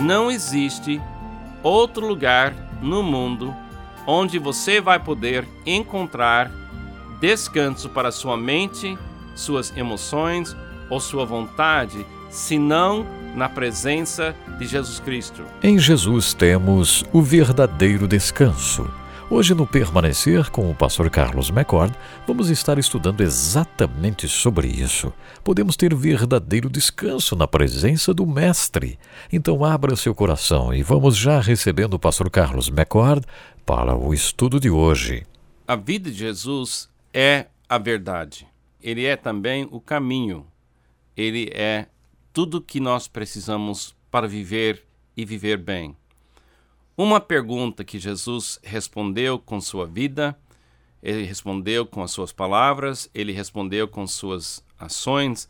não existe outro lugar no mundo onde você vai poder encontrar descanso para sua mente, suas emoções ou sua vontade, senão na presença de Jesus Cristo. Em Jesus temos o verdadeiro descanso. Hoje, no Permanecer com o pastor Carlos McCord, vamos estar estudando exatamente sobre isso. Podemos ter verdadeiro descanso na presença do Mestre. Então, abra seu coração e vamos já recebendo o pastor Carlos McCord para o estudo de hoje. A vida de Jesus é a verdade. Ele é também o caminho. Ele é tudo que nós precisamos para viver e viver bem. Uma pergunta que Jesus respondeu com sua vida, ele respondeu com as suas palavras, ele respondeu com suas ações,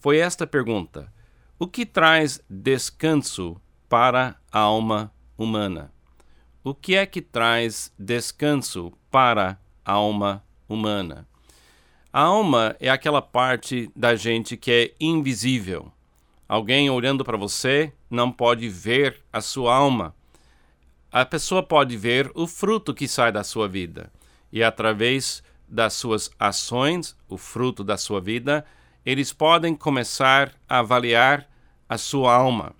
foi esta pergunta: O que traz descanso para a alma humana? O que é que traz descanso para a alma humana? A alma é aquela parte da gente que é invisível. Alguém olhando para você não pode ver a sua alma. A pessoa pode ver o fruto que sai da sua vida. E através das suas ações, o fruto da sua vida, eles podem começar a avaliar a sua alma.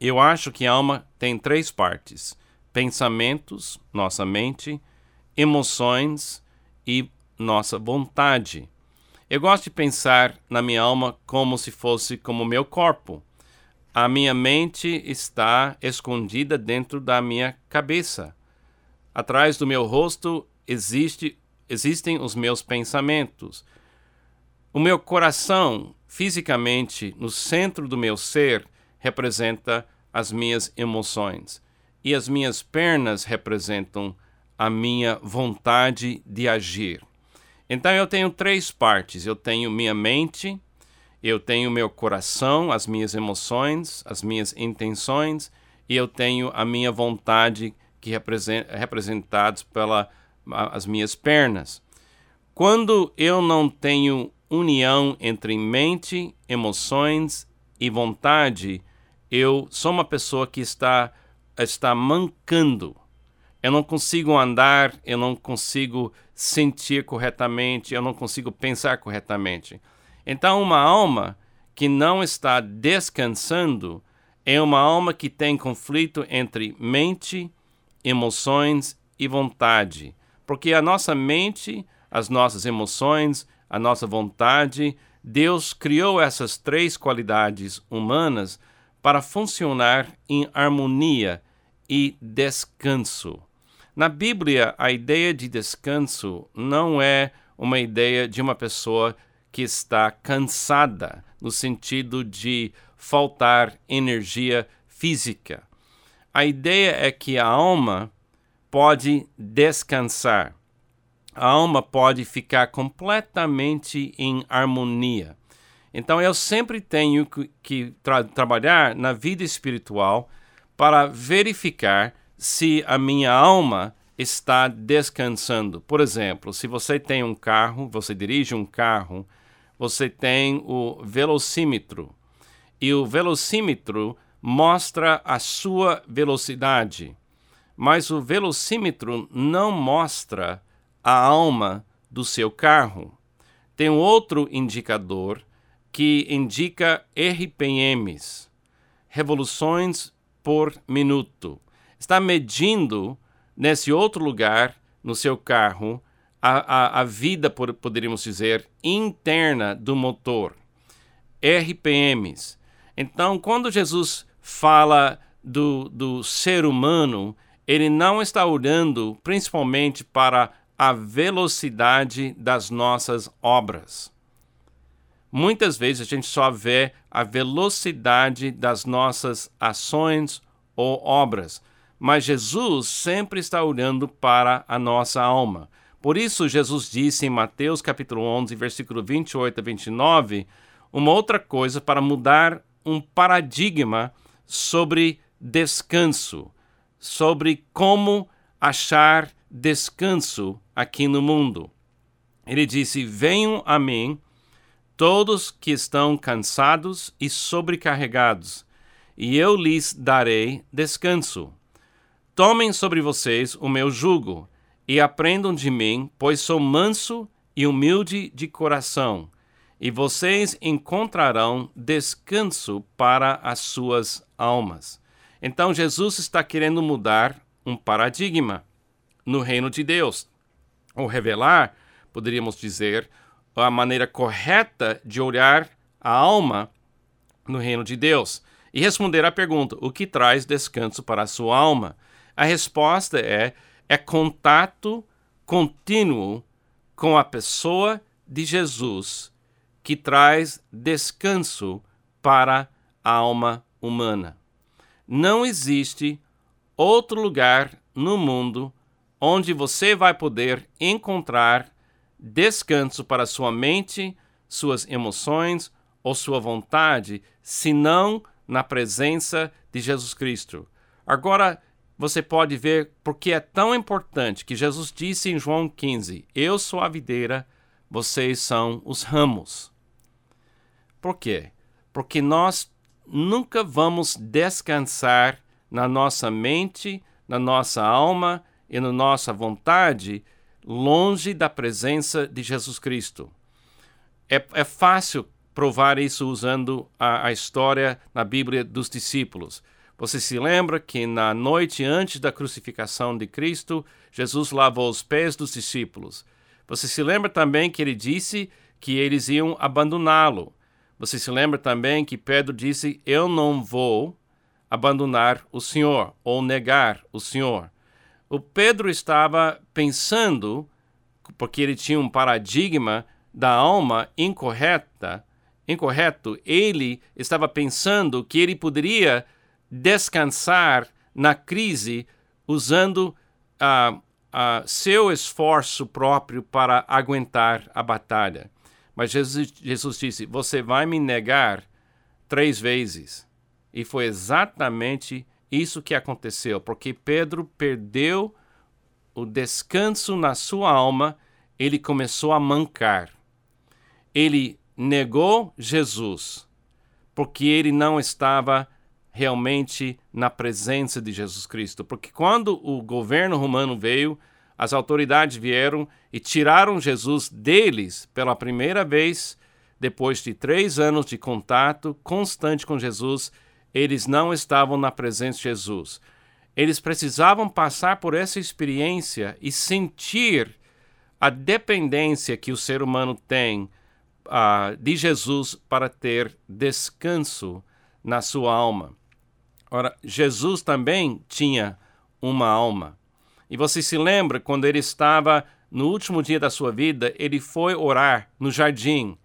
Eu acho que a alma tem três partes: pensamentos, nossa mente, emoções e nossa vontade. Eu gosto de pensar na minha alma como se fosse como meu corpo. A minha mente está escondida dentro da minha cabeça. Atrás do meu rosto existe, existem os meus pensamentos. O meu coração, fisicamente, no centro do meu ser, representa as minhas emoções. E as minhas pernas representam a minha vontade de agir. Então eu tenho três partes. Eu tenho minha mente, eu tenho meu coração, as minhas emoções, as minhas intenções, e eu tenho a minha vontade que representa representados pelas as minhas pernas. Quando eu não tenho união entre mente, emoções e vontade, eu sou uma pessoa que está está mancando. Eu não consigo andar, eu não consigo sentir corretamente, eu não consigo pensar corretamente. Então, uma alma que não está descansando é uma alma que tem conflito entre mente, emoções e vontade. Porque a nossa mente, as nossas emoções, a nossa vontade, Deus criou essas três qualidades humanas para funcionar em harmonia e descanso. Na Bíblia, a ideia de descanso não é uma ideia de uma pessoa que está cansada, no sentido de faltar energia física. A ideia é que a alma pode descansar. A alma pode ficar completamente em harmonia. Então eu sempre tenho que, tra trabalhar na vida espiritual para verificar se a minha alma está descansando. Por exemplo, se você tem um carro, você dirige um carro, você tem o velocímetro. E o velocímetro mostra a sua velocidade. Mas o velocímetro não mostra a alma do seu carro. Tem outro indicador que indica RPMs, revoluções por minuto está medindo nesse outro lugar, no seu carro, a, a, a vida, poderíamos dizer, interna do motor. RPMs. Então, quando Jesus fala do, do ser humano, ele não está olhando principalmente para a velocidade das nossas obras. Muitas vezes a gente só vê a velocidade das nossas ações ou obras, mas Jesus sempre está olhando para a nossa alma. Por isso, Jesus disse em Mateus capítulo 11, versículo 28 a 29, uma outra coisa para mudar um paradigma sobre descanso, sobre como achar descanso aqui no mundo. Ele disse: Venham a mim todos que estão cansados e sobrecarregados, e eu lhes darei descanso. Tomem sobre vocês o meu jugo e aprendam de mim, pois sou manso e humilde de coração, e vocês encontrarão descanso para as suas almas. Então Jesus está querendo mudar um paradigma no reino de Deus, ou revelar, poderíamos dizer, a maneira correta de olhar a alma no reino de Deus e responder à pergunta: o que traz descanso para a sua alma? A resposta é é contato contínuo com a pessoa de Jesus que traz descanso para a alma humana. Não existe outro lugar no mundo onde você vai poder encontrar descanso para sua mente, suas emoções ou sua vontade, senão na presença de Jesus Cristo. Agora, você pode ver porque é tão importante que Jesus disse em João 15: Eu sou a videira, vocês são os ramos. Por quê? Porque nós nunca vamos descansar na nossa mente, na nossa alma e na nossa vontade longe da presença de Jesus Cristo. É, é fácil provar isso usando a, a história na Bíblia dos discípulos. Você se lembra que na noite antes da crucificação de Cristo, Jesus lavou os pés dos discípulos. Você se lembra também que ele disse que eles iam abandoná-lo. Você se lembra também que Pedro disse: Eu não vou abandonar o Senhor ou negar o Senhor. O Pedro estava pensando, porque ele tinha um paradigma da alma incorreta, incorreto, ele estava pensando que ele poderia descansar na crise usando uh, uh, seu esforço próprio para aguentar a batalha. Mas Jesus, Jesus disse: Você vai me negar três vezes. E foi exatamente isso que aconteceu, porque Pedro perdeu o descanso na sua alma, ele começou a mancar. Ele negou Jesus, porque ele não estava realmente na presença de Jesus Cristo. Porque quando o governo romano veio, as autoridades vieram e tiraram Jesus deles pela primeira vez, depois de três anos de contato constante com Jesus, eles não estavam na presença de Jesus. Eles precisavam passar por essa experiência e sentir a dependência que o ser humano tem uh, de Jesus para ter descanso na sua alma. Ora, Jesus também tinha uma alma. E você se lembra quando ele estava no último dia da sua vida, ele foi orar no jardim.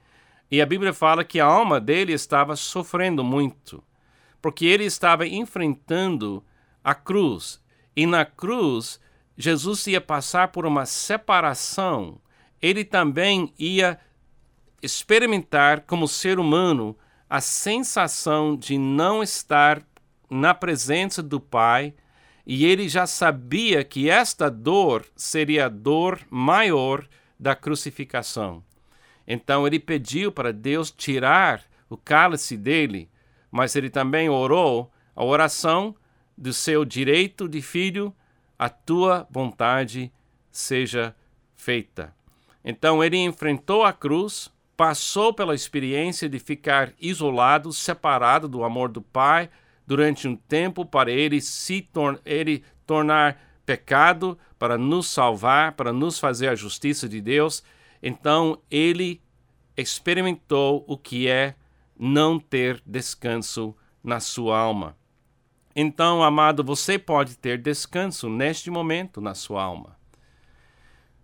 E a Bíblia fala que a alma dele estava sofrendo muito, porque ele estava enfrentando a cruz. E na cruz, Jesus ia passar por uma separação. Ele também ia experimentar, como ser humano, a sensação de não estar na presença do Pai, e ele já sabia que esta dor seria a dor maior da crucificação. Então ele pediu para Deus tirar o cálice dele, mas ele também orou a oração do seu direito de filho, a tua vontade seja feita. Então ele enfrentou a cruz, passou pela experiência de ficar isolado, separado do amor do Pai, durante um tempo para ele se tor ele tornar pecado para nos salvar, para nos fazer a justiça de Deus. Então ele experimentou o que é não ter descanso na sua alma. Então, amado, você pode ter descanso neste momento na sua alma.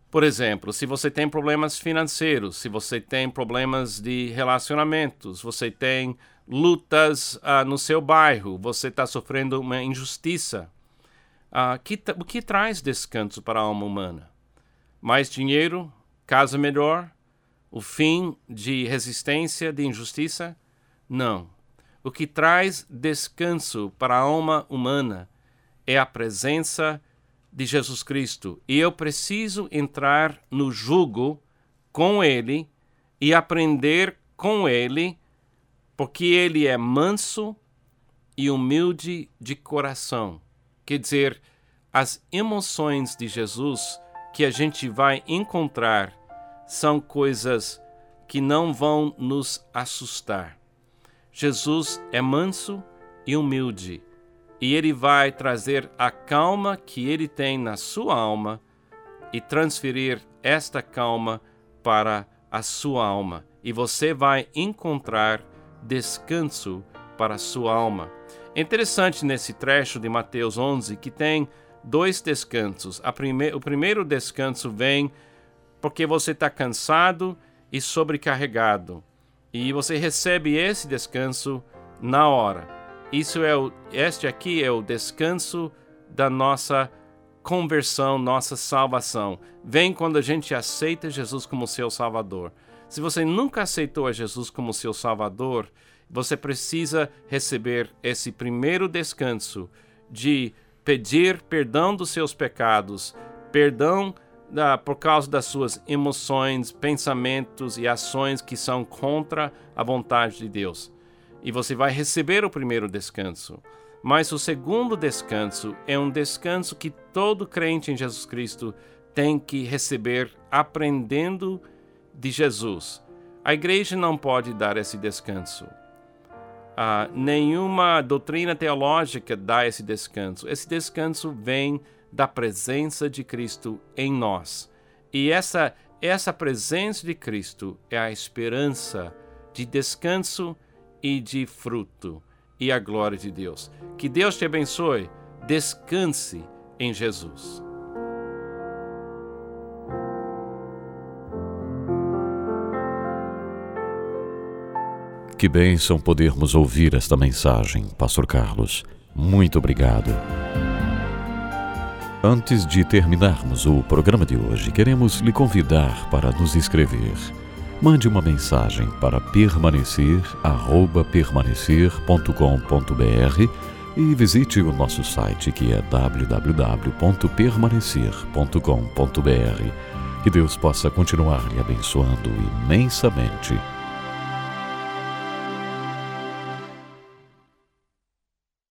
Por exemplo, se você tem problemas financeiros, se você tem problemas de relacionamentos, você tem lutas uh, no seu bairro, você está sofrendo uma injustiça. Uh, que, o que traz descanso para a alma humana? Mais dinheiro? Casa melhor? O fim de resistência, de injustiça? Não. O que traz descanso para a alma humana é a presença de Jesus Cristo. E eu preciso entrar no jugo com Ele e aprender com Ele porque ele é manso e humilde de coração. Quer dizer, as emoções de Jesus que a gente vai encontrar são coisas que não vão nos assustar. Jesus é manso e humilde, e ele vai trazer a calma que ele tem na sua alma e transferir esta calma para a sua alma, e você vai encontrar descanso para sua alma. É interessante nesse trecho de Mateus 11 que tem dois descansos. Prime o primeiro descanso vem porque você está cansado e sobrecarregado. E você recebe esse descanso na hora. Isso é o, este aqui é o descanso da nossa conversão, nossa salvação. Vem quando a gente aceita Jesus como seu Salvador. Se você nunca aceitou a Jesus como seu Salvador, você precisa receber esse primeiro descanso de pedir perdão dos seus pecados, perdão da, por causa das suas emoções, pensamentos e ações que são contra a vontade de Deus. E você vai receber o primeiro descanso. Mas o segundo descanso é um descanso que todo crente em Jesus Cristo tem que receber aprendendo de Jesus. A igreja não pode dar esse descanso. Ah, nenhuma doutrina teológica dá esse descanso. Esse descanso vem da presença de Cristo em nós. E essa, essa presença de Cristo é a esperança de descanso e de fruto e a glória de Deus. Que Deus te abençoe. Descanse em Jesus. Que bênção podermos ouvir esta mensagem, Pastor Carlos. Muito obrigado. Antes de terminarmos o programa de hoje, queremos lhe convidar para nos escrever. Mande uma mensagem para permanecer, permanecer.com.br e visite o nosso site que é www.permanecer.com.br. Que Deus possa continuar lhe abençoando imensamente